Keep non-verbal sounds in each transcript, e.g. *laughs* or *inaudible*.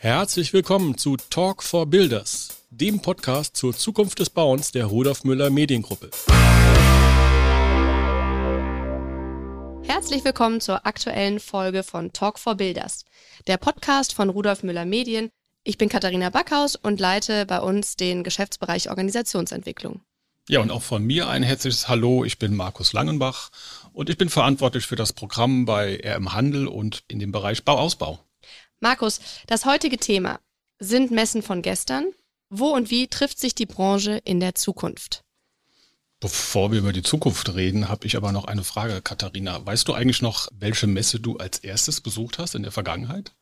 Herzlich willkommen zu Talk for Builders, dem Podcast zur Zukunft des Bauens der Rudolf Müller Mediengruppe. Herzlich willkommen zur aktuellen Folge von Talk for Builders, der Podcast von Rudolf Müller Medien. Ich bin Katharina Backhaus und leite bei uns den Geschäftsbereich Organisationsentwicklung. Ja, und auch von mir ein herzliches Hallo. Ich bin Markus Langenbach und ich bin verantwortlich für das Programm bei RM Handel und in dem Bereich Bauausbau. Markus, das heutige Thema sind Messen von gestern. Wo und wie trifft sich die Branche in der Zukunft? Bevor wir über die Zukunft reden, habe ich aber noch eine Frage, Katharina. Weißt du eigentlich noch, welche Messe du als erstes besucht hast in der Vergangenheit?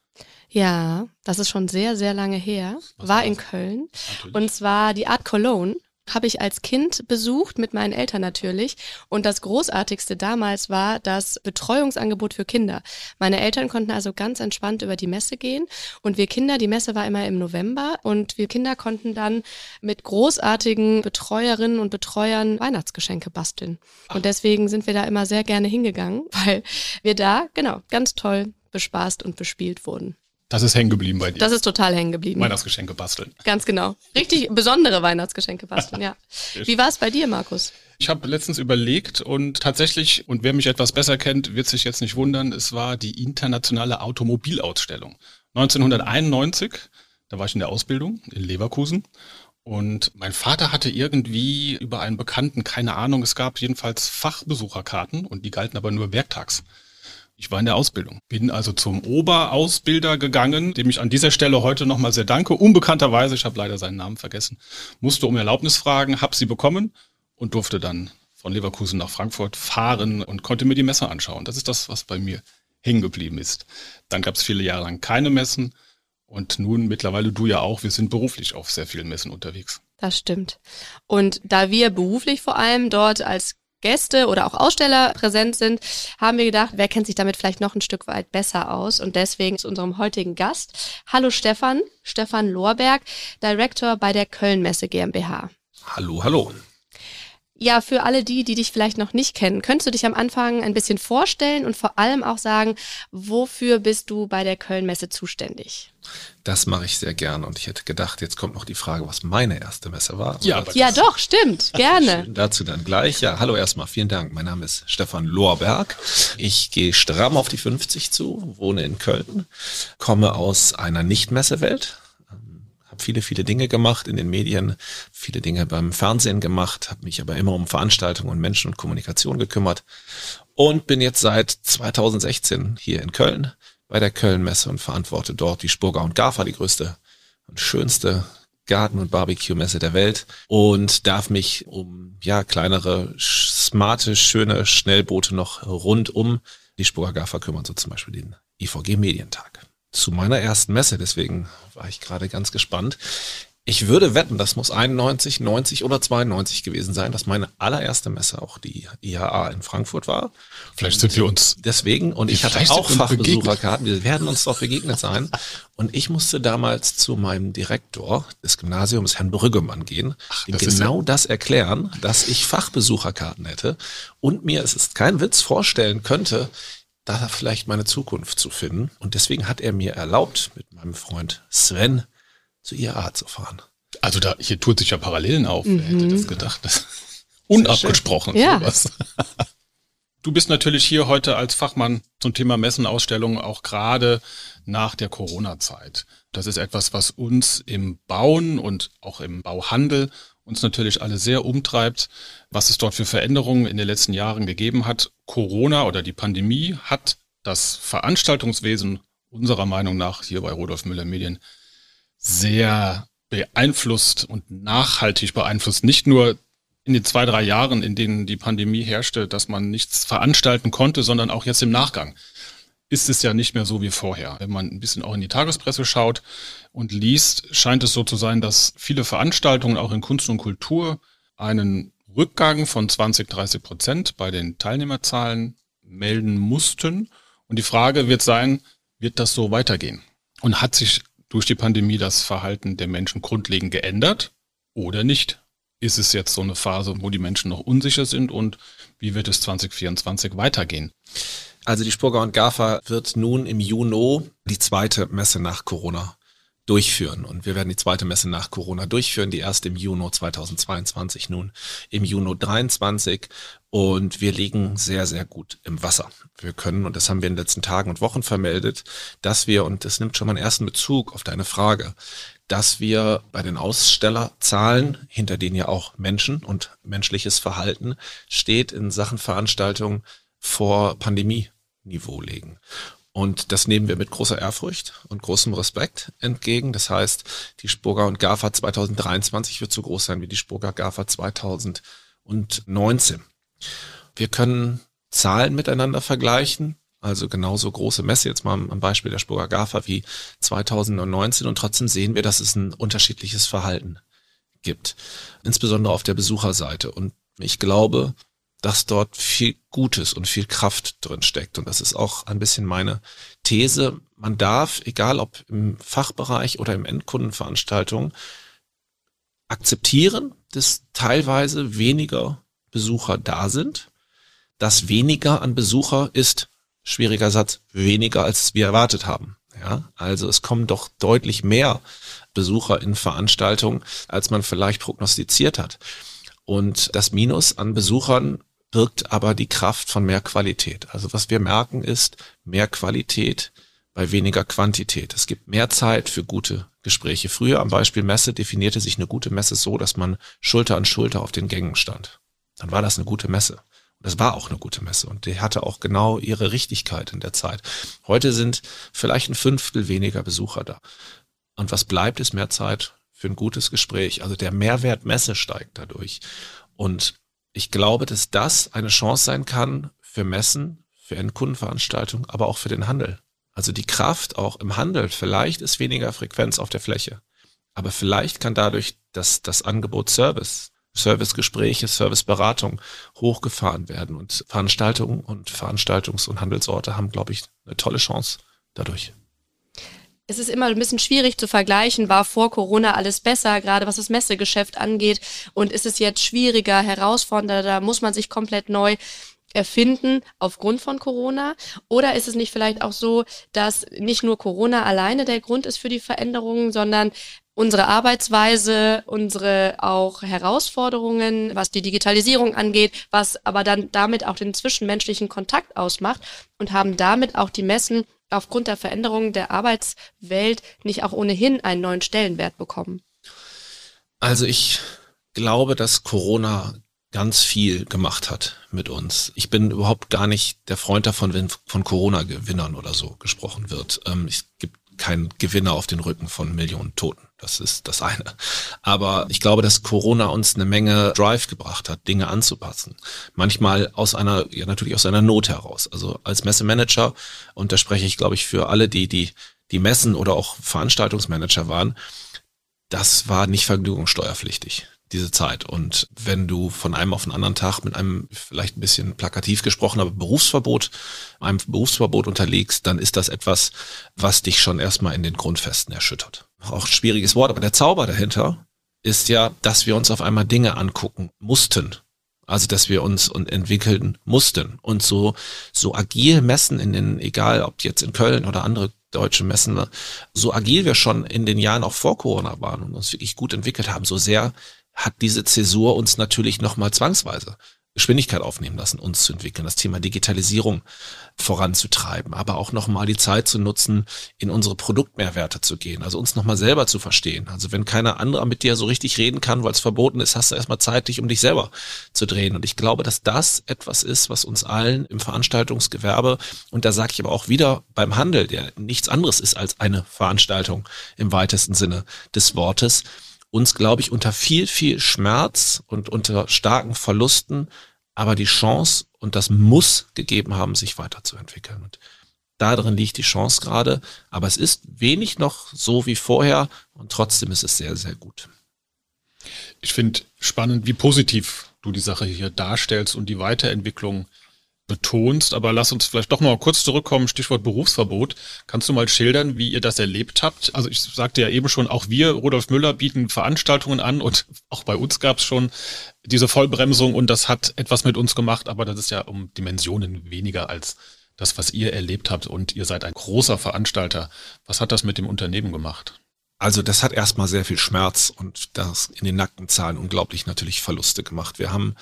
Ja, das ist schon sehr, sehr lange her. Was war in Köln. Natürlich. Und zwar die Art Cologne habe ich als Kind besucht, mit meinen Eltern natürlich. Und das Großartigste damals war das Betreuungsangebot für Kinder. Meine Eltern konnten also ganz entspannt über die Messe gehen. Und wir Kinder, die Messe war immer im November. Und wir Kinder konnten dann mit großartigen Betreuerinnen und Betreuern Weihnachtsgeschenke basteln. Und deswegen sind wir da immer sehr gerne hingegangen, *laughs* weil wir da, genau, ganz toll bespaßt und bespielt wurden. Das ist hängen geblieben bei dir. Das ist total hängen geblieben. Weihnachtsgeschenke basteln. Ganz genau. Richtig besondere Weihnachtsgeschenke basteln, ja. Wie war es bei dir, Markus? Ich habe letztens überlegt und tatsächlich, und wer mich etwas besser kennt, wird sich jetzt nicht wundern, es war die internationale Automobilausstellung. 1991, da war ich in der Ausbildung in Leverkusen und mein Vater hatte irgendwie über einen Bekannten, keine Ahnung, es gab jedenfalls Fachbesucherkarten und die galten aber nur werktags. Ich war in der Ausbildung, bin also zum Oberausbilder gegangen, dem ich an dieser Stelle heute nochmal sehr danke. Unbekannterweise, ich habe leider seinen Namen vergessen, musste um Erlaubnis fragen, habe sie bekommen und durfte dann von Leverkusen nach Frankfurt fahren und konnte mir die Messe anschauen. Das ist das, was bei mir hängen geblieben ist. Dann gab es viele Jahre lang keine Messen und nun mittlerweile du ja auch. Wir sind beruflich auf sehr vielen Messen unterwegs. Das stimmt. Und da wir beruflich vor allem dort als Gäste oder auch Aussteller präsent sind, haben wir gedacht, wer kennt sich damit vielleicht noch ein Stück weit besser aus und deswegen zu unserem heutigen Gast. Hallo Stefan, Stefan Lorberg, Director bei der Kölnmesse GmbH. Hallo, hallo. Ja, für alle die, die dich vielleicht noch nicht kennen, könntest du dich am Anfang ein bisschen vorstellen und vor allem auch sagen, wofür bist du bei der Kölnmesse zuständig? Das mache ich sehr gerne und ich hätte gedacht, jetzt kommt noch die Frage, was meine erste Messe war. Ja, ja doch, stimmt, *laughs* gerne. Schön, dazu dann gleich. Ja, hallo erstmal, vielen Dank. Mein Name ist Stefan Lorberg. Ich gehe stramm auf die 50 zu, wohne in Köln, komme aus einer Nicht-Messewelt, habe viele, viele Dinge gemacht in den Medien, viele Dinge beim Fernsehen gemacht, habe mich aber immer um Veranstaltungen und Menschen und Kommunikation gekümmert und bin jetzt seit 2016 hier in Köln bei der Köln-Messe und verantworte dort die Spurger und Gafa, die größte und schönste Garten- und Barbecue-Messe der Welt und darf mich um ja kleinere, smarte, schöne Schnellboote noch rund um die Spurger Gafa kümmern, so zum Beispiel den IVG Medientag zu meiner ersten Messe, deswegen war ich gerade ganz gespannt. Ich würde wetten, das muss 91, 90 oder 92 gewesen sein, dass meine allererste Messe auch die IHA in Frankfurt war. Vielleicht sind wir uns deswegen und ich hatte auch Fachbesucherkarten. Wir werden uns doch begegnet sein. Und ich musste damals zu meinem Direktor des Gymnasiums, Herrn Brüggemann, gehen, Ach, ihm genau das erklären, dass ich Fachbesucherkarten hätte und mir, es ist kein Witz, vorstellen könnte, da vielleicht meine Zukunft zu finden. Und deswegen hat er mir erlaubt, mit meinem Freund Sven zu IAA zu fahren. Also da, hier tut sich ja Parallelen auf. Mhm. Wer hätte das gedacht? Das unabgesprochen ja. sowas. Du bist natürlich hier heute als Fachmann zum Thema Messenausstellungen auch gerade nach der Corona-Zeit. Das ist etwas, was uns im Bauen und auch im Bauhandel uns natürlich alle sehr umtreibt, was es dort für Veränderungen in den letzten Jahren gegeben hat. Corona oder die Pandemie hat das Veranstaltungswesen unserer Meinung nach hier bei Rudolf Müller Medien sehr beeinflusst und nachhaltig beeinflusst. Nicht nur in den zwei, drei Jahren, in denen die Pandemie herrschte, dass man nichts veranstalten konnte, sondern auch jetzt im Nachgang ist es ja nicht mehr so wie vorher. Wenn man ein bisschen auch in die Tagespresse schaut und liest, scheint es so zu sein, dass viele Veranstaltungen auch in Kunst und Kultur einen Rückgang von 20, 30 Prozent bei den Teilnehmerzahlen melden mussten. Und die Frage wird sein, wird das so weitergehen? Und hat sich durch die Pandemie das Verhalten der Menschen grundlegend geändert oder nicht? Ist es jetzt so eine Phase, wo die Menschen noch unsicher sind und wie wird es 2024 weitergehen? Also die Spurger und GAFA wird nun im Juni die zweite Messe nach Corona durchführen. Und wir werden die zweite Messe nach Corona durchführen, die erste im Juni 2022, nun im Juni 23. Und wir liegen sehr, sehr gut im Wasser. Wir können, und das haben wir in den letzten Tagen und Wochen vermeldet, dass wir, und das nimmt schon mal einen ersten Bezug auf deine Frage, dass wir bei den Ausstellerzahlen, hinter denen ja auch Menschen und menschliches Verhalten steht, in Sachen Veranstaltungen vor Pandemieniveau legen. Und das nehmen wir mit großer Ehrfurcht und großem Respekt entgegen. Das heißt, die Spurger und GAFA 2023 wird so groß sein wie die Spurger GAFA 2019. Wir können Zahlen miteinander vergleichen. Also genauso große Messe, jetzt mal am Beispiel der Spurger GAFA wie 2019 und trotzdem sehen wir, dass es ein unterschiedliches Verhalten gibt. Insbesondere auf der Besucherseite. Und ich glaube, dass dort viel Gutes und viel Kraft drin steckt. Und das ist auch ein bisschen meine These. Man darf, egal ob im Fachbereich oder im Endkundenveranstaltung, akzeptieren, dass teilweise weniger Besucher da sind. dass weniger an Besucher ist, schwieriger Satz, weniger als wir erwartet haben. Ja, also es kommen doch deutlich mehr Besucher in Veranstaltungen, als man vielleicht prognostiziert hat. Und das Minus an Besuchern birgt aber die Kraft von mehr Qualität. Also was wir merken ist mehr Qualität bei weniger Quantität. Es gibt mehr Zeit für gute Gespräche. Früher am Beispiel Messe definierte sich eine gute Messe so, dass man Schulter an Schulter auf den Gängen stand. Dann war das eine gute Messe. Und das war auch eine gute Messe und die hatte auch genau ihre Richtigkeit in der Zeit. Heute sind vielleicht ein Fünftel weniger Besucher da. Und was bleibt, ist mehr Zeit für ein gutes Gespräch. Also der Mehrwert Messe steigt dadurch. Und ich glaube, dass das eine Chance sein kann für Messen, für Endkundenveranstaltungen, aber auch für den Handel. Also die Kraft auch im Handel. Vielleicht ist weniger Frequenz auf der Fläche. Aber vielleicht kann dadurch das, das Angebot Service, Servicegespräche, Serviceberatung hochgefahren werden. Und Veranstaltungen und Veranstaltungs- und Handelsorte haben, glaube ich, eine tolle Chance dadurch es ist immer ein bisschen schwierig zu vergleichen, war vor Corona alles besser, gerade was das Messegeschäft angeht, und ist es jetzt schwieriger, herausfordernder, da muss man sich komplett neu erfinden aufgrund von Corona? Oder ist es nicht vielleicht auch so, dass nicht nur Corona alleine der Grund ist für die Veränderungen, sondern unsere Arbeitsweise, unsere auch Herausforderungen, was die Digitalisierung angeht, was aber dann damit auch den zwischenmenschlichen Kontakt ausmacht und haben damit auch die Messen aufgrund der Veränderung der Arbeitswelt nicht auch ohnehin einen neuen Stellenwert bekommen? Also ich glaube, dass Corona ganz viel gemacht hat mit uns. Ich bin überhaupt gar nicht der Freund davon, wenn von Corona-Gewinnern oder so gesprochen wird. Ähm, es gibt keinen Gewinner auf den Rücken von Millionen Toten. Das ist das eine. Aber ich glaube, dass Corona uns eine Menge Drive gebracht hat, Dinge anzupassen. Manchmal aus einer, ja natürlich aus einer Not heraus. Also als Messemanager, und da spreche ich, glaube ich, für alle, die, die, die Messen oder auch Veranstaltungsmanager waren, das war nicht vergnügungssteuerpflichtig diese Zeit. Und wenn du von einem auf den anderen Tag mit einem vielleicht ein bisschen plakativ gesprochen, aber Berufsverbot, einem Berufsverbot unterlegst, dann ist das etwas, was dich schon erstmal in den Grundfesten erschüttert. Auch ein schwieriges Wort, aber der Zauber dahinter ist ja, dass wir uns auf einmal Dinge angucken mussten. Also, dass wir uns und entwickeln mussten und so, so agil messen in den, egal ob jetzt in Köln oder andere deutsche Messen, so agil wir schon in den Jahren auch vor Corona waren und uns wirklich gut entwickelt haben, so sehr hat diese Zäsur uns natürlich nochmal zwangsweise Geschwindigkeit aufnehmen lassen, uns zu entwickeln, das Thema Digitalisierung voranzutreiben, aber auch nochmal die Zeit zu nutzen, in unsere Produktmehrwerte zu gehen, also uns nochmal selber zu verstehen. Also wenn keiner andere mit dir so richtig reden kann, weil es verboten ist, hast du erstmal Zeit, dich um dich selber zu drehen. Und ich glaube, dass das etwas ist, was uns allen im Veranstaltungsgewerbe, und da sage ich aber auch wieder beim Handel, der nichts anderes ist als eine Veranstaltung im weitesten Sinne des Wortes, uns, glaube ich, unter viel, viel Schmerz und unter starken Verlusten aber die Chance und das Muss gegeben haben, sich weiterzuentwickeln. Und darin liegt die Chance gerade. Aber es ist wenig noch so wie vorher und trotzdem ist es sehr, sehr gut. Ich finde spannend, wie positiv du die Sache hier darstellst und die Weiterentwicklung betonst, aber lass uns vielleicht doch noch kurz zurückkommen, Stichwort Berufsverbot. Kannst du mal schildern, wie ihr das erlebt habt? Also ich sagte ja eben schon, auch wir, Rudolf Müller, bieten Veranstaltungen an und auch bei uns gab es schon diese Vollbremsung und das hat etwas mit uns gemacht, aber das ist ja um Dimensionen weniger als das, was ihr erlebt habt und ihr seid ein großer Veranstalter. Was hat das mit dem Unternehmen gemacht? Also das hat erstmal sehr viel Schmerz und das in den nackten Zahlen unglaublich natürlich Verluste gemacht. Wir haben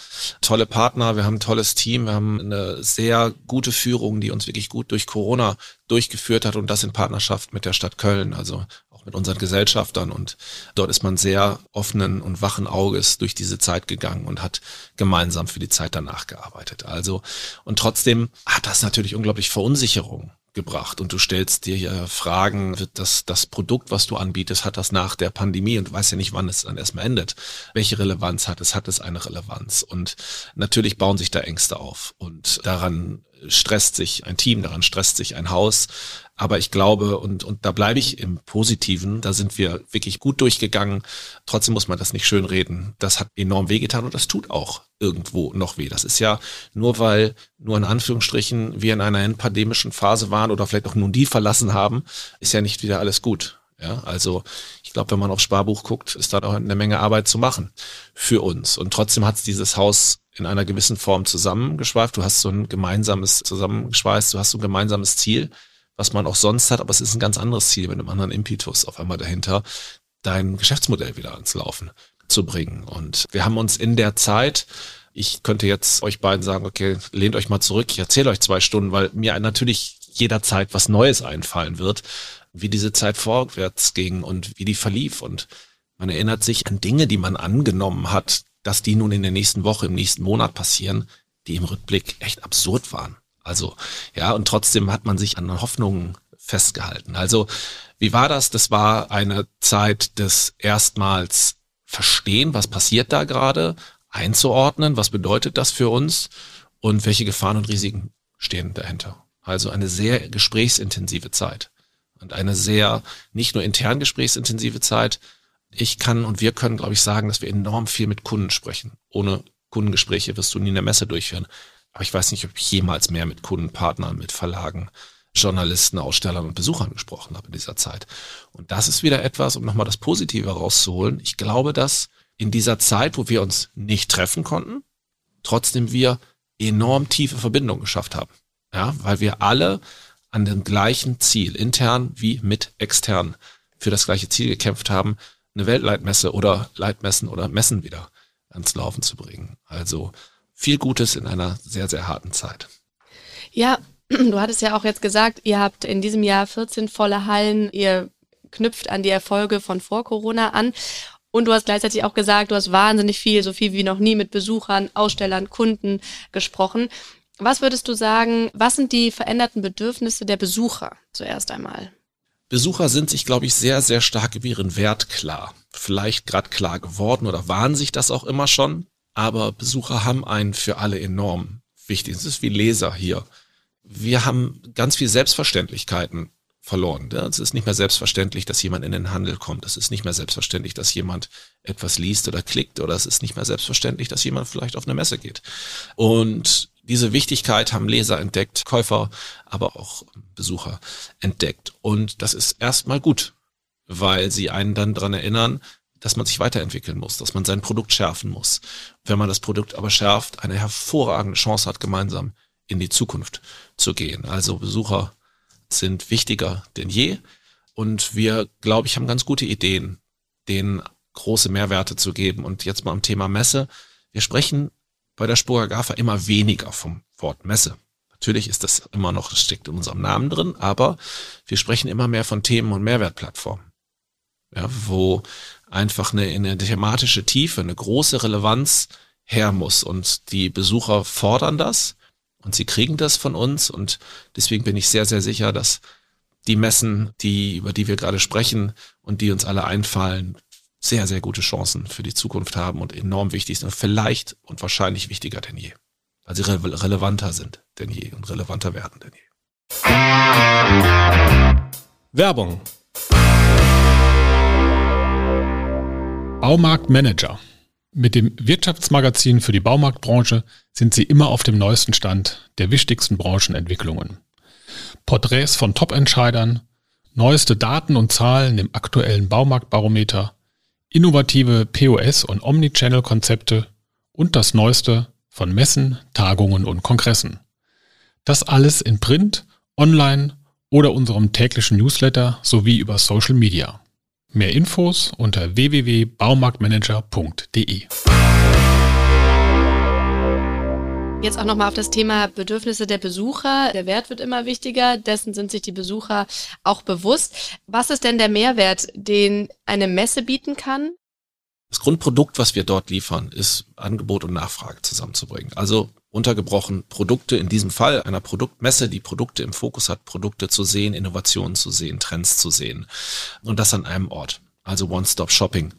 tolle Partner, wir haben ein tolles Team, wir haben eine sehr gute Führung, die uns wirklich gut durch Corona durchgeführt hat und das in Partnerschaft mit der Stadt Köln, also auch mit unseren Gesellschaftern. Und dort ist man sehr offenen und wachen Auges durch diese Zeit gegangen und hat gemeinsam für die Zeit danach gearbeitet. Also und trotzdem hat das natürlich unglaublich Verunsicherung gebracht und du stellst dir ja Fragen, wird das, das Produkt, was du anbietest, hat das nach der Pandemie und du weißt ja nicht, wann es dann erstmal endet. Welche Relevanz hat es? Hat es eine Relevanz? Und natürlich bauen sich da Ängste auf und daran stresst sich ein Team, daran stresst sich ein Haus. Aber ich glaube, und, und da bleibe ich im Positiven, da sind wir wirklich gut durchgegangen. Trotzdem muss man das nicht schön reden. Das hat enorm wehgetan und das tut auch irgendwo noch weh. Das ist ja nur, weil nur in Anführungsstrichen wir in einer endpandemischen Phase waren oder vielleicht auch nun die verlassen haben, ist ja nicht wieder alles gut. Ja, also ich glaube, wenn man aufs Sparbuch guckt, ist da auch eine Menge Arbeit zu machen für uns. Und trotzdem hat es dieses Haus in einer gewissen Form zusammengeschweift. Du hast so ein gemeinsames zusammengeschweißt, du hast so ein gemeinsames Ziel, was man auch sonst hat, aber es ist ein ganz anderes Ziel mit einem anderen Impetus auf einmal dahinter, dein Geschäftsmodell wieder ans Laufen zu bringen. Und wir haben uns in der Zeit ich könnte jetzt euch beiden sagen, okay, lehnt euch mal zurück, ich erzähle euch zwei Stunden, weil mir natürlich jederzeit was Neues einfallen wird, wie diese Zeit vorwärts ging und wie die verlief. Und man erinnert sich an Dinge, die man angenommen hat, dass die nun in der nächsten Woche, im nächsten Monat passieren, die im Rückblick echt absurd waren. Also, ja, und trotzdem hat man sich an Hoffnungen festgehalten. Also, wie war das? Das war eine Zeit des erstmals Verstehen, was passiert da gerade, einzuordnen, was bedeutet das für uns und welche Gefahren und Risiken stehen dahinter. Also eine sehr gesprächsintensive Zeit und eine sehr nicht nur intern gesprächsintensive Zeit, ich kann und wir können, glaube ich, sagen, dass wir enorm viel mit Kunden sprechen. Ohne Kundengespräche wirst du nie eine Messe durchführen. Aber ich weiß nicht, ob ich jemals mehr mit Kunden, Partnern, mit Verlagen, Journalisten, Ausstellern und Besuchern gesprochen habe in dieser Zeit. Und das ist wieder etwas, um nochmal das Positive rauszuholen. Ich glaube, dass in dieser Zeit, wo wir uns nicht treffen konnten, trotzdem wir enorm tiefe Verbindungen geschafft haben. Ja, weil wir alle an dem gleichen Ziel, intern wie mit extern, für das gleiche Ziel gekämpft haben, eine Weltleitmesse oder Leitmessen oder Messen wieder ans Laufen zu bringen. Also viel Gutes in einer sehr, sehr harten Zeit. Ja, *clears throat* du hattest ja auch jetzt gesagt, ihr habt in diesem Jahr 14 volle Hallen, ihr knüpft an die Erfolge von vor Corona an. Und du hast gleichzeitig auch gesagt, du hast wahnsinnig viel, so viel wie noch nie mit Besuchern, Ausstellern, Kunden gesprochen. Was würdest du sagen, was sind die veränderten Bedürfnisse der Besucher zuerst einmal? Besucher sind sich, glaube ich, sehr, sehr stark über ihren Wert klar. Vielleicht gerade klar geworden oder waren sich das auch immer schon. Aber Besucher haben einen für alle enorm wichtig. Es ist wie Leser hier. Wir haben ganz viel Selbstverständlichkeiten verloren. Es ist nicht mehr selbstverständlich, dass jemand in den Handel kommt. Es ist nicht mehr selbstverständlich, dass jemand etwas liest oder klickt. Oder es ist nicht mehr selbstverständlich, dass jemand vielleicht auf eine Messe geht. Und diese Wichtigkeit haben Leser entdeckt, Käufer, aber auch Besucher entdeckt. Und das ist erstmal gut, weil sie einen dann dran erinnern, dass man sich weiterentwickeln muss, dass man sein Produkt schärfen muss. Wenn man das Produkt aber schärft, eine hervorragende Chance hat, gemeinsam in die Zukunft zu gehen. Also Besucher sind wichtiger denn je. Und wir, glaube ich, haben ganz gute Ideen, denen große Mehrwerte zu geben. Und jetzt mal am Thema Messe. Wir sprechen bei der Spurger GAFA immer weniger vom Wort Messe. Natürlich ist das immer noch, das steckt in unserem Namen drin, aber wir sprechen immer mehr von Themen- und Mehrwertplattformen. Ja, wo einfach eine, eine thematische Tiefe, eine große Relevanz her muss. Und die Besucher fordern das und sie kriegen das von uns. Und deswegen bin ich sehr, sehr sicher, dass die Messen, die, über die wir gerade sprechen und die uns alle einfallen, sehr, sehr gute Chancen für die Zukunft haben und enorm wichtig sind. Vielleicht und wahrscheinlich wichtiger denn je. Weil sie re relevanter sind denn je und relevanter werden denn je. Werbung. Baumarktmanager. Mit dem Wirtschaftsmagazin für die Baumarktbranche sind Sie immer auf dem neuesten Stand der wichtigsten Branchenentwicklungen. Porträts von Top-Entscheidern, neueste Daten und Zahlen im aktuellen Baumarktbarometer, innovative POS- und Omnichannel-Konzepte und das Neueste von Messen, Tagungen und Kongressen. Das alles in Print, online oder unserem täglichen Newsletter sowie über Social Media. Mehr Infos unter www.baumarktmanager.de. Jetzt auch nochmal auf das Thema Bedürfnisse der Besucher. Der Wert wird immer wichtiger. Dessen sind sich die Besucher auch bewusst. Was ist denn der Mehrwert, den eine Messe bieten kann? Das Grundprodukt, was wir dort liefern, ist Angebot und Nachfrage zusammenzubringen. Also untergebrochen Produkte, in diesem Fall einer Produktmesse, die Produkte im Fokus hat, Produkte zu sehen, Innovationen zu sehen, Trends zu sehen. Und das an einem Ort. Also One-Stop-Shopping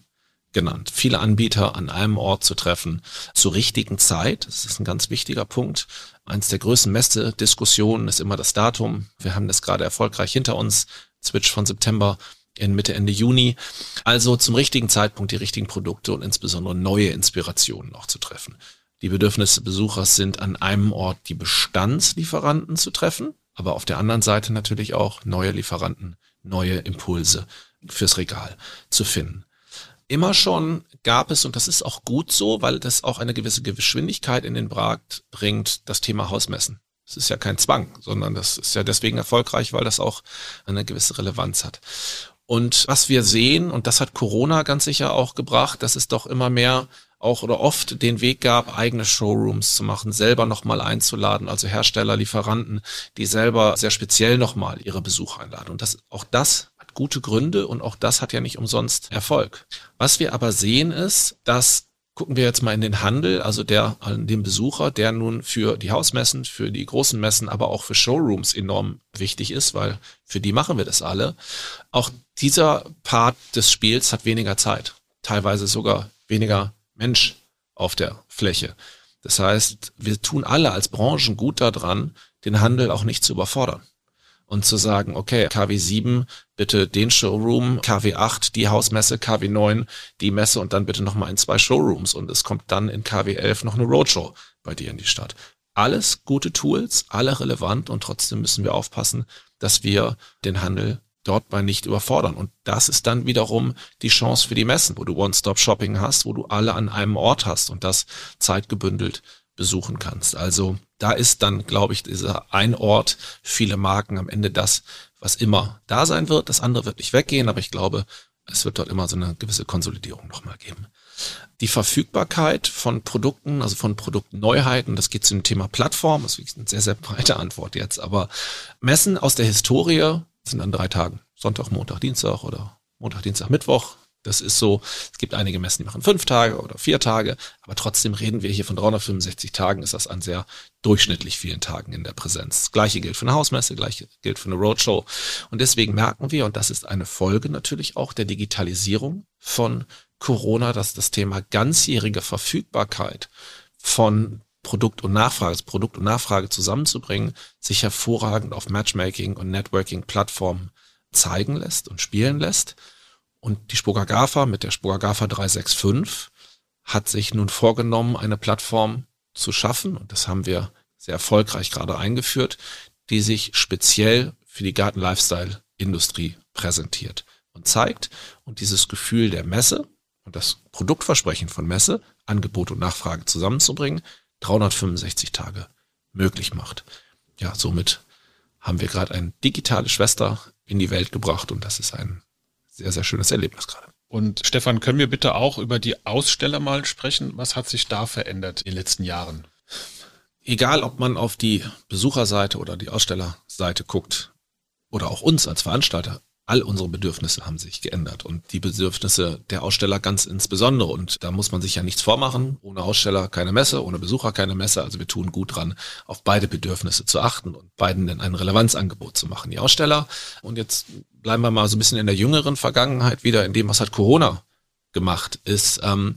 genannt. Viele Anbieter an einem Ort zu treffen, zur richtigen Zeit. Das ist ein ganz wichtiger Punkt. Eins der größten Messe-Diskussionen ist immer das Datum. Wir haben das gerade erfolgreich hinter uns. Switch von September in Mitte, Ende Juni. Also zum richtigen Zeitpunkt die richtigen Produkte und insbesondere neue Inspirationen auch zu treffen. Die Bedürfnisse Besuchers sind an einem Ort die Bestandslieferanten zu treffen, aber auf der anderen Seite natürlich auch neue Lieferanten, neue Impulse fürs Regal zu finden immer schon gab es, und das ist auch gut so, weil das auch eine gewisse Geschwindigkeit in den Markt bringt, das Thema Hausmessen. Es ist ja kein Zwang, sondern das ist ja deswegen erfolgreich, weil das auch eine gewisse Relevanz hat. Und was wir sehen, und das hat Corona ganz sicher auch gebracht, dass es doch immer mehr auch oder oft den Weg gab, eigene Showrooms zu machen, selber nochmal einzuladen, also Hersteller, Lieferanten, die selber sehr speziell nochmal ihre Besucher einladen. Und das, auch das gute Gründe und auch das hat ja nicht umsonst Erfolg. Was wir aber sehen ist, dass gucken wir jetzt mal in den Handel, also der, den Besucher, der nun für die Hausmessen, für die großen Messen, aber auch für Showrooms enorm wichtig ist, weil für die machen wir das alle. Auch dieser Part des Spiels hat weniger Zeit, teilweise sogar weniger Mensch auf der Fläche. Das heißt, wir tun alle als Branchen gut daran, den Handel auch nicht zu überfordern und zu sagen, okay, KW7, bitte den Showroom, KW8, die Hausmesse, KW9, die Messe und dann bitte nochmal in zwei Showrooms und es kommt dann in KW11 noch eine Roadshow bei dir in die Stadt. Alles gute Tools, alle relevant und trotzdem müssen wir aufpassen, dass wir den Handel dort mal nicht überfordern. Und das ist dann wiederum die Chance für die Messen, wo du One-Stop-Shopping hast, wo du alle an einem Ort hast und das zeitgebündelt besuchen kannst. Also da ist dann, glaube ich, dieser ein Ort, viele Marken am Ende das, was immer da sein wird. Das andere wird nicht weggehen, aber ich glaube, es wird dort immer so eine gewisse Konsolidierung nochmal geben. Die Verfügbarkeit von Produkten, also von Produktneuheiten, das geht zu dem Thema Plattform, das ist eine sehr, sehr breite Antwort jetzt, aber Messen aus der Historie sind an drei Tagen. Sonntag, Montag, Dienstag oder Montag, Dienstag, Mittwoch. Das ist so, es gibt einige Messen, die machen fünf Tage oder vier Tage, aber trotzdem reden wir hier von 365 Tagen, ist das an sehr durchschnittlich vielen Tagen in der Präsenz. Das gleiche gilt für eine Hausmesse, gleiche gilt für eine Roadshow. Und deswegen merken wir, und das ist eine Folge natürlich auch der Digitalisierung von Corona, dass das Thema ganzjährige Verfügbarkeit von Produkt und Nachfrage, das Produkt und Nachfrage zusammenzubringen, sich hervorragend auf Matchmaking und Networking-Plattformen zeigen lässt und spielen lässt. Und die Spoga GAFA mit der Spoga GAFA 365 hat sich nun vorgenommen, eine Plattform zu schaffen. Und das haben wir sehr erfolgreich gerade eingeführt, die sich speziell für die Garten-Lifestyle-Industrie präsentiert und zeigt und dieses Gefühl der Messe und das Produktversprechen von Messe, Angebot und Nachfrage zusammenzubringen, 365 Tage möglich macht. Ja, somit haben wir gerade eine digitale Schwester in die Welt gebracht und das ist ein sehr, sehr schönes Erlebnis gerade. Und Stefan, können wir bitte auch über die Aussteller mal sprechen? Was hat sich da verändert in den letzten Jahren? Egal, ob man auf die Besucherseite oder die Ausstellerseite guckt oder auch uns als Veranstalter, all unsere Bedürfnisse haben sich geändert und die Bedürfnisse der Aussteller ganz insbesondere. Und da muss man sich ja nichts vormachen. Ohne Aussteller keine Messe, ohne Besucher keine Messe. Also wir tun gut dran, auf beide Bedürfnisse zu achten und beiden dann ein Relevanzangebot zu machen. Die Aussteller. Und jetzt bleiben wir mal so ein bisschen in der jüngeren Vergangenheit wieder in dem, was hat Corona gemacht, ist, ähm,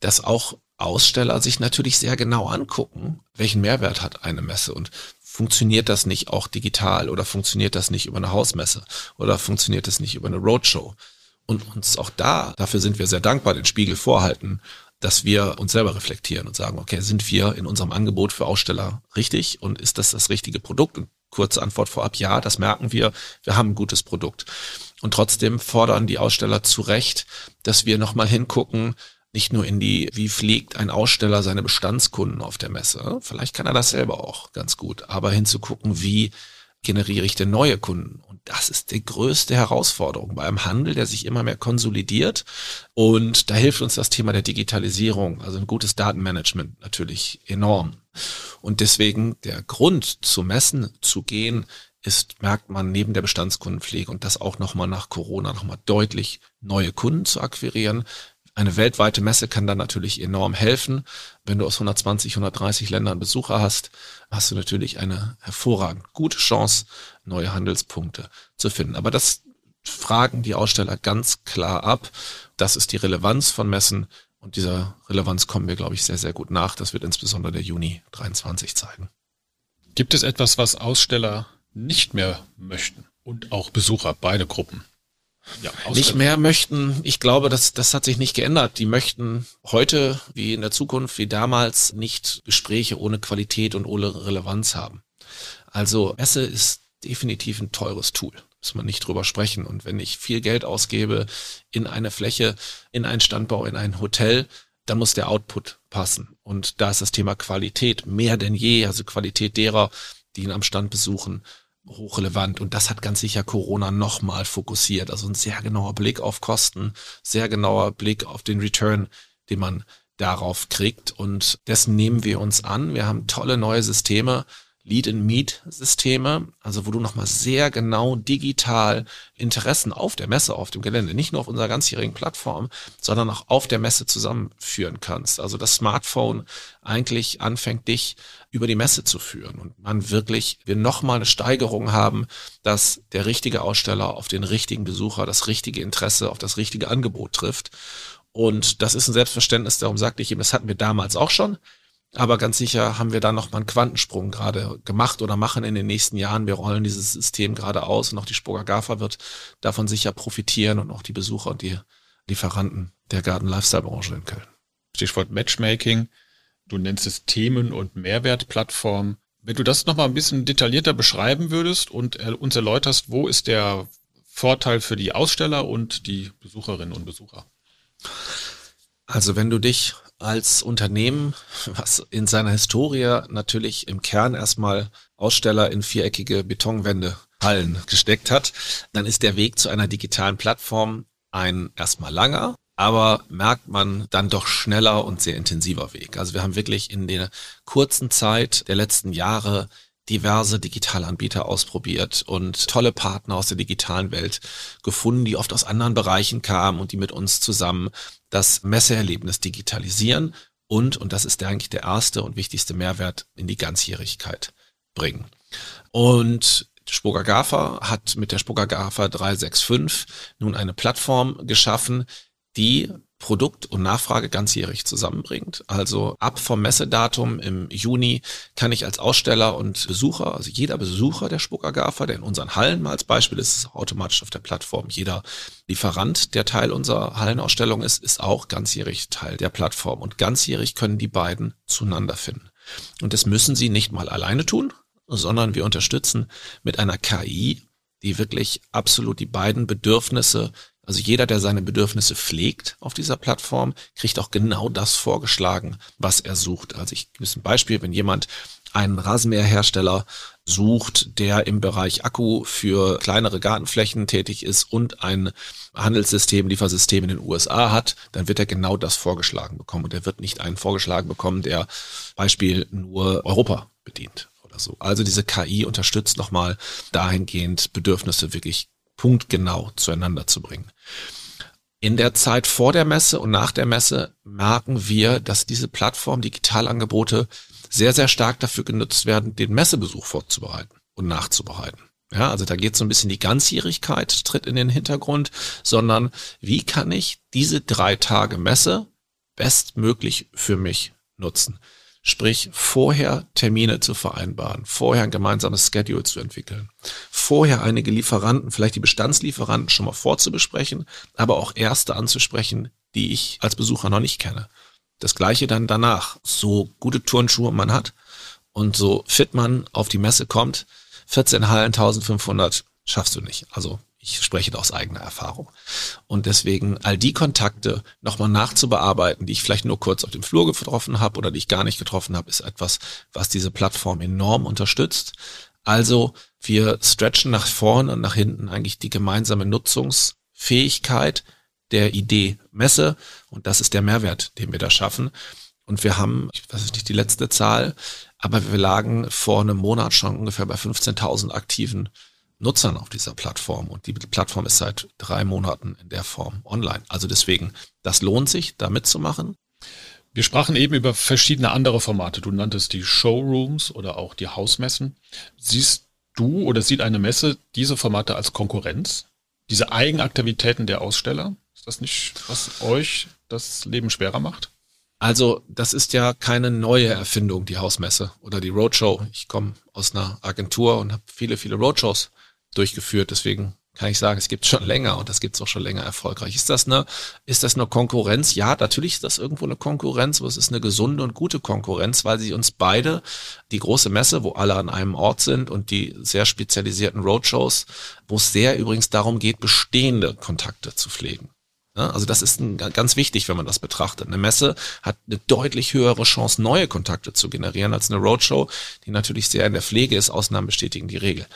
dass auch Aussteller sich natürlich sehr genau angucken, welchen Mehrwert hat eine Messe und funktioniert das nicht auch digital oder funktioniert das nicht über eine Hausmesse oder funktioniert das nicht über eine Roadshow? Und uns auch da, dafür sind wir sehr dankbar, den Spiegel vorhalten, dass wir uns selber reflektieren und sagen, okay, sind wir in unserem Angebot für Aussteller richtig und ist das das richtige Produkt? Und kurze Antwort vorab, ja, das merken wir, wir haben ein gutes Produkt. Und trotzdem fordern die Aussteller zu Recht, dass wir nochmal hingucken, nicht nur in die, wie pflegt ein Aussteller seine Bestandskunden auf der Messe. Vielleicht kann er das selber auch ganz gut, aber hinzugucken, wie generiere ich denn neue Kunden? Und das ist die größte Herausforderung bei einem Handel, der sich immer mehr konsolidiert. Und da hilft uns das Thema der Digitalisierung, also ein gutes Datenmanagement natürlich enorm. Und deswegen der Grund zu messen, zu gehen, ist, merkt man neben der Bestandskundenpflege und das auch nochmal nach Corona nochmal deutlich neue Kunden zu akquirieren. Eine weltweite Messe kann dann natürlich enorm helfen. Wenn du aus 120, 130 Ländern Besucher hast, hast du natürlich eine hervorragend gute Chance, neue Handelspunkte zu finden. Aber das fragen die Aussteller ganz klar ab. Das ist die Relevanz von Messen. Und dieser Relevanz kommen wir, glaube ich, sehr, sehr gut nach. Das wird insbesondere der Juni 23 zeigen. Gibt es etwas, was Aussteller nicht mehr möchten und auch Besucher, beide Gruppen? Ja, nicht mehr möchten. Ich glaube, das, das hat sich nicht geändert. Die möchten heute wie in der Zukunft wie damals nicht Gespräche ohne Qualität und ohne Relevanz haben. Also Messe ist definitiv ein teures Tool. Muss man nicht drüber sprechen. Und wenn ich viel Geld ausgebe in eine Fläche, in einen Standbau, in ein Hotel, dann muss der Output passen. Und da ist das Thema Qualität mehr denn je, also Qualität derer, die ihn am Stand besuchen, hochrelevant und das hat ganz sicher Corona nochmal fokussiert. Also ein sehr genauer Blick auf Kosten, sehr genauer Blick auf den Return, den man darauf kriegt und dessen nehmen wir uns an. Wir haben tolle neue Systeme, Lead-and-Meet-Systeme, also wo du nochmal sehr genau digital Interessen auf der Messe, auf dem Gelände, nicht nur auf unserer ganzjährigen Plattform, sondern auch auf der Messe zusammenführen kannst. Also das Smartphone eigentlich anfängt, dich über die Messe zu führen und man wirklich, wir nochmal eine Steigerung haben, dass der richtige Aussteller auf den richtigen Besucher das richtige Interesse, auf das richtige Angebot trifft. Und das ist ein Selbstverständnis, darum sagte ich eben, das hatten wir damals auch schon. Aber ganz sicher haben wir da noch mal einen Quantensprung gerade gemacht oder machen in den nächsten Jahren. Wir rollen dieses System gerade aus und auch die Spurger GAFA wird davon sicher profitieren und auch die Besucher und die Lieferanten der Garten-Lifestyle-Branche in Köln. Stichwort Matchmaking. Du nennst es Themen- und Mehrwertplattform. Wenn du das nochmal ein bisschen detaillierter beschreiben würdest und uns erläuterst, wo ist der Vorteil für die Aussteller und die Besucherinnen und Besucher? Also wenn du dich als Unternehmen, was in seiner Historie natürlich im Kern erstmal Aussteller in viereckige Betonwände Hallen gesteckt hat, dann ist der Weg zu einer digitalen Plattform ein erstmal langer, aber merkt man dann doch schneller und sehr intensiver Weg. Also wir haben wirklich in der kurzen Zeit der letzten Jahre diverse Digitalanbieter ausprobiert und tolle Partner aus der digitalen Welt gefunden, die oft aus anderen Bereichen kamen und die mit uns zusammen das Messeerlebnis digitalisieren und, und das ist eigentlich der erste und wichtigste Mehrwert, in die Ganzjährigkeit bringen. Und Spoga GAFA hat mit der Spoga GAFA 365 nun eine Plattform geschaffen, die Produkt und Nachfrage ganzjährig zusammenbringt. Also ab vom Messedatum im Juni kann ich als Aussteller und Besucher, also jeder Besucher der Spucker GAFA, der in unseren Hallen mal als Beispiel ist, ist automatisch auf der Plattform. Jeder Lieferant, der Teil unserer Hallenausstellung ist, ist auch ganzjährig Teil der Plattform. Und ganzjährig können die beiden zueinander finden. Und das müssen sie nicht mal alleine tun, sondern wir unterstützen mit einer KI, die wirklich absolut die beiden Bedürfnisse also jeder, der seine Bedürfnisse pflegt auf dieser Plattform, kriegt auch genau das vorgeschlagen, was er sucht. Also ich gebe ein Beispiel, wenn jemand einen Rasenmäherhersteller sucht, der im Bereich Akku für kleinere Gartenflächen tätig ist und ein Handelssystem, Liefersystem in den USA hat, dann wird er genau das vorgeschlagen bekommen. Und er wird nicht einen vorgeschlagen bekommen, der Beispiel nur Europa bedient oder so. Also diese KI unterstützt nochmal dahingehend Bedürfnisse wirklich punktgenau zueinander zu bringen. In der Zeit vor der Messe und nach der Messe merken wir, dass diese Plattform Digitalangebote sehr, sehr stark dafür genutzt werden, den Messebesuch vorzubereiten und nachzubereiten. Ja, also da geht so ein bisschen die Ganzjährigkeit tritt in den Hintergrund, sondern wie kann ich diese drei Tage Messe bestmöglich für mich nutzen? Sprich, vorher Termine zu vereinbaren, vorher ein gemeinsames Schedule zu entwickeln, vorher einige Lieferanten, vielleicht die Bestandslieferanten schon mal vorzubesprechen, aber auch erste anzusprechen, die ich als Besucher noch nicht kenne. Das gleiche dann danach. So gute Turnschuhe man hat und so fit man auf die Messe kommt, 14 Hallen, 1500 schaffst du nicht. Also ich spreche da aus eigener Erfahrung. Und deswegen all die Kontakte nochmal nachzubearbeiten, die ich vielleicht nur kurz auf dem Flur getroffen habe oder die ich gar nicht getroffen habe, ist etwas, was diese Plattform enorm unterstützt. Also Wir stretchen nach vorne und nach hinten eigentlich die gemeinsame Nutzungsfähigkeit der Idee Messe und das ist der Mehrwert, den wir da schaffen. Und wir haben, ich weiß nicht die letzte Zahl, aber wir lagen vor einem Monat schon ungefähr bei 15.000 aktiven Nutzern auf dieser Plattform und die Plattform ist seit drei Monaten in der Form online. Also deswegen, das lohnt sich, da mitzumachen. Wir sprachen eben über verschiedene andere Formate. Du nanntest die Showrooms oder auch die Hausmessen. Siehst du oder sieht eine Messe diese Formate als Konkurrenz? Diese Eigenaktivitäten der Aussteller? Ist das nicht, was euch das Leben schwerer macht? Also das ist ja keine neue Erfindung, die Hausmesse oder die Roadshow. Ich komme aus einer Agentur und habe viele, viele Roadshows durchgeführt. Deswegen kann ich sagen, es gibt schon länger und das gibt es auch schon länger erfolgreich. Ist das eine, ist das eine Konkurrenz? Ja, natürlich ist das irgendwo eine Konkurrenz, aber es ist eine gesunde und gute Konkurrenz, weil sie uns beide, die große Messe, wo alle an einem Ort sind und die sehr spezialisierten Roadshows, wo es sehr übrigens darum geht, bestehende Kontakte zu pflegen. Also das ist ein, ganz wichtig, wenn man das betrachtet. Eine Messe hat eine deutlich höhere Chance, neue Kontakte zu generieren als eine Roadshow, die natürlich sehr in der Pflege ist. Ausnahmen bestätigen die Regel.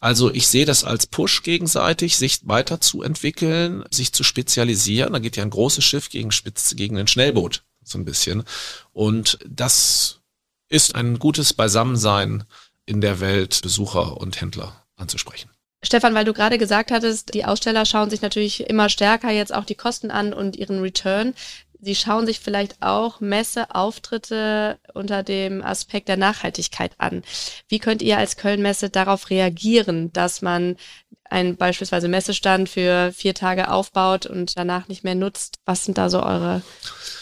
Also ich sehe das als Push gegenseitig, sich weiterzuentwickeln, sich zu spezialisieren. Da geht ja ein großes Schiff gegen, Spitz, gegen ein Schnellboot so ein bisschen. Und das ist ein gutes Beisammensein in der Welt, Besucher und Händler anzusprechen. Stefan, weil du gerade gesagt hattest, die Aussteller schauen sich natürlich immer stärker jetzt auch die Kosten an und ihren Return. Sie schauen sich vielleicht auch Messeauftritte unter dem Aspekt der Nachhaltigkeit an. Wie könnt ihr als Köln-Messe darauf reagieren, dass man einen beispielsweise Messestand für vier Tage aufbaut und danach nicht mehr nutzt? Was sind da so eure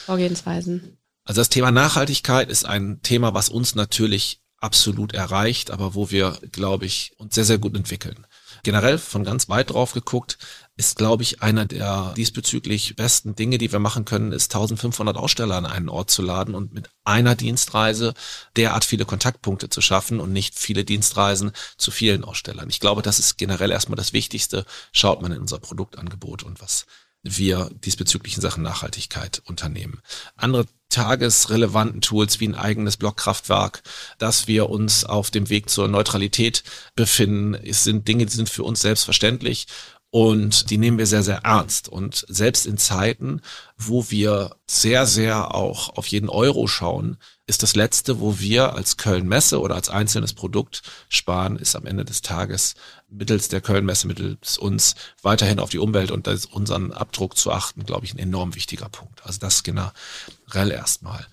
Vorgehensweisen? Also das Thema Nachhaltigkeit ist ein Thema, was uns natürlich absolut erreicht, aber wo wir, glaube ich, uns sehr, sehr gut entwickeln generell von ganz weit drauf geguckt, ist, glaube ich, einer der diesbezüglich besten Dinge, die wir machen können, ist 1500 Aussteller an einen Ort zu laden und mit einer Dienstreise derart viele Kontaktpunkte zu schaffen und nicht viele Dienstreisen zu vielen Ausstellern. Ich glaube, das ist generell erstmal das Wichtigste. Schaut man in unser Produktangebot und was wir diesbezüglich in Sachen Nachhaltigkeit unternehmen. Andere tagesrelevanten Tools wie ein eigenes Blockkraftwerk, dass wir uns auf dem Weg zur Neutralität befinden, es sind Dinge, die sind für uns selbstverständlich und die nehmen wir sehr, sehr ernst. Und selbst in Zeiten, wo wir sehr, sehr auch auf jeden Euro schauen, ist das Letzte, wo wir als Köln-Messe oder als einzelnes Produkt sparen, ist am Ende des Tages mittels der Köln-Messe, mittels uns weiterhin auf die Umwelt und unseren Abdruck zu achten, glaube ich, ein enorm wichtiger Punkt. Also das generell erstmal.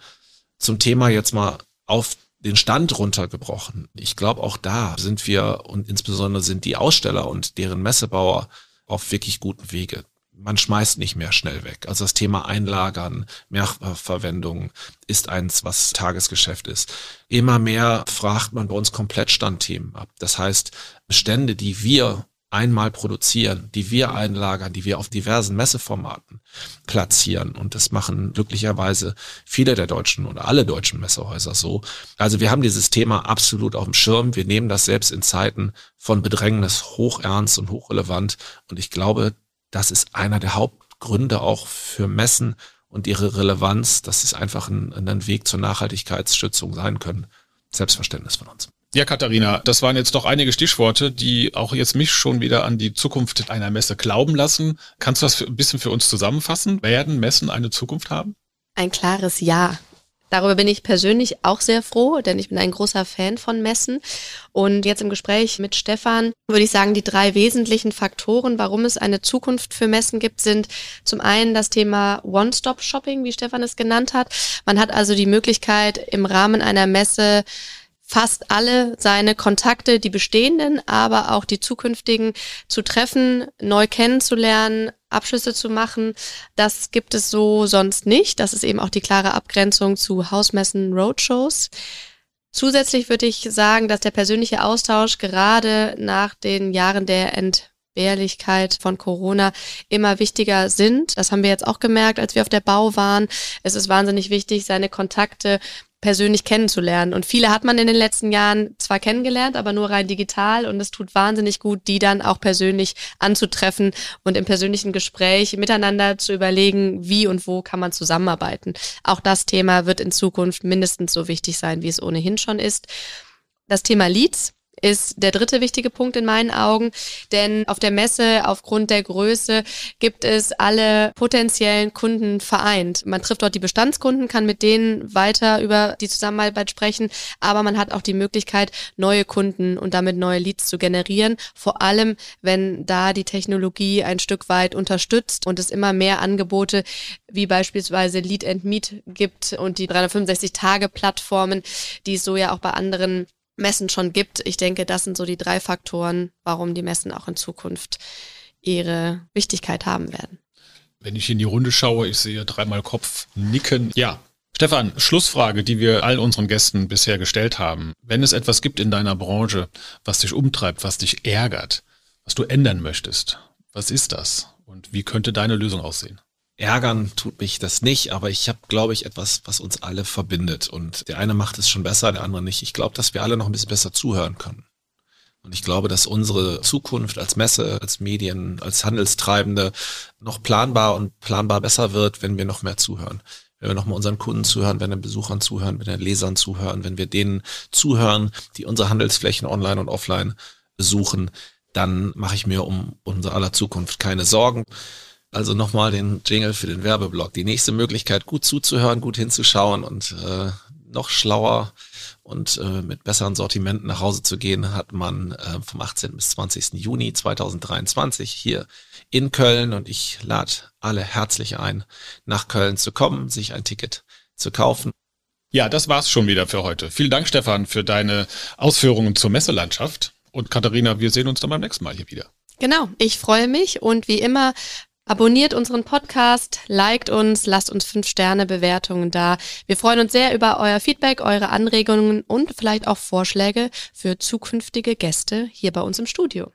Zum Thema jetzt mal auf den Stand runtergebrochen. Ich glaube, auch da sind wir und insbesondere sind die Aussteller und deren Messebauer auf wirklich guten Wege. Man schmeißt nicht mehr schnell weg. Also das Thema Einlagern, Mehrverwendung ist eins, was Tagesgeschäft ist. Immer mehr fragt man bei uns Komplettstandthemen ab. Das heißt, Bestände, die wir einmal produzieren, die wir einlagern, die wir auf diversen Messeformaten platzieren. Und das machen glücklicherweise viele der deutschen oder alle deutschen Messehäuser so. Also wir haben dieses Thema absolut auf dem Schirm. Wir nehmen das selbst in Zeiten von Bedrängnis hoch ernst und hochrelevant. Und ich glaube, das ist einer der Hauptgründe auch für Messen und ihre Relevanz, dass es einfach ein, ein Weg zur Nachhaltigkeitsstützung sein können. Selbstverständnis von uns. Ja, Katharina, das waren jetzt doch einige Stichworte, die auch jetzt mich schon wieder an die Zukunft einer Messe glauben lassen. Kannst du das ein bisschen für uns zusammenfassen? Werden Messen eine Zukunft haben? Ein klares Ja. Darüber bin ich persönlich auch sehr froh, denn ich bin ein großer Fan von Messen. Und jetzt im Gespräch mit Stefan würde ich sagen, die drei wesentlichen Faktoren, warum es eine Zukunft für Messen gibt, sind zum einen das Thema One-Stop-Shopping, wie Stefan es genannt hat. Man hat also die Möglichkeit, im Rahmen einer Messe fast alle seine Kontakte, die bestehenden, aber auch die zukünftigen zu treffen, neu kennenzulernen, Abschlüsse zu machen. Das gibt es so sonst nicht. Das ist eben auch die klare Abgrenzung zu Hausmessen, Roadshows. Zusätzlich würde ich sagen, dass der persönliche Austausch gerade nach den Jahren der Entbehrlichkeit von Corona immer wichtiger sind. Das haben wir jetzt auch gemerkt, als wir auf der Bau waren. Es ist wahnsinnig wichtig, seine Kontakte persönlich kennenzulernen. Und viele hat man in den letzten Jahren zwar kennengelernt, aber nur rein digital. Und es tut wahnsinnig gut, die dann auch persönlich anzutreffen und im persönlichen Gespräch miteinander zu überlegen, wie und wo kann man zusammenarbeiten. Auch das Thema wird in Zukunft mindestens so wichtig sein, wie es ohnehin schon ist. Das Thema Leads ist der dritte wichtige Punkt in meinen Augen. Denn auf der Messe, aufgrund der Größe, gibt es alle potenziellen Kunden vereint. Man trifft dort die Bestandskunden, kann mit denen weiter über die Zusammenarbeit sprechen, aber man hat auch die Möglichkeit, neue Kunden und damit neue Leads zu generieren. Vor allem, wenn da die Technologie ein Stück weit unterstützt und es immer mehr Angebote wie beispielsweise Lead and Meet gibt und die 365-Tage-Plattformen, die es so ja auch bei anderen Messen schon gibt. Ich denke, das sind so die drei Faktoren, warum die Messen auch in Zukunft ihre Wichtigkeit haben werden. Wenn ich in die Runde schaue, ich sehe dreimal Kopf nicken. Ja. Stefan, Schlussfrage, die wir all unseren Gästen bisher gestellt haben. Wenn es etwas gibt in deiner Branche, was dich umtreibt, was dich ärgert, was du ändern möchtest, was ist das? Und wie könnte deine Lösung aussehen? Ärgern tut mich das nicht, aber ich habe, glaube ich, etwas, was uns alle verbindet. Und der eine macht es schon besser, der andere nicht. Ich glaube, dass wir alle noch ein bisschen besser zuhören können. Und ich glaube, dass unsere Zukunft als Messe, als Medien, als Handelstreibende noch planbar und planbar besser wird, wenn wir noch mehr zuhören. Wenn wir noch mal unseren Kunden zuhören, wenn wir Besuchern zuhören, wenn wir Lesern zuhören, wenn wir denen zuhören, die unsere Handelsflächen online und offline besuchen, dann mache ich mir um unsere aller Zukunft keine Sorgen. Also nochmal den Jingle für den Werbeblock. Die nächste Möglichkeit, gut zuzuhören, gut hinzuschauen und äh, noch schlauer und äh, mit besseren Sortimenten nach Hause zu gehen, hat man äh, vom 18. bis 20. Juni 2023 hier in Köln und ich lade alle herzlich ein, nach Köln zu kommen, sich ein Ticket zu kaufen. Ja, das war's schon wieder für heute. Vielen Dank, Stefan, für deine Ausführungen zur Messelandschaft. Und Katharina, wir sehen uns dann beim nächsten Mal hier wieder. Genau, ich freue mich und wie immer Abonniert unseren Podcast, liked uns, lasst uns fünf Sterne Bewertungen da. Wir freuen uns sehr über euer Feedback, eure Anregungen und vielleicht auch Vorschläge für zukünftige Gäste hier bei uns im Studio.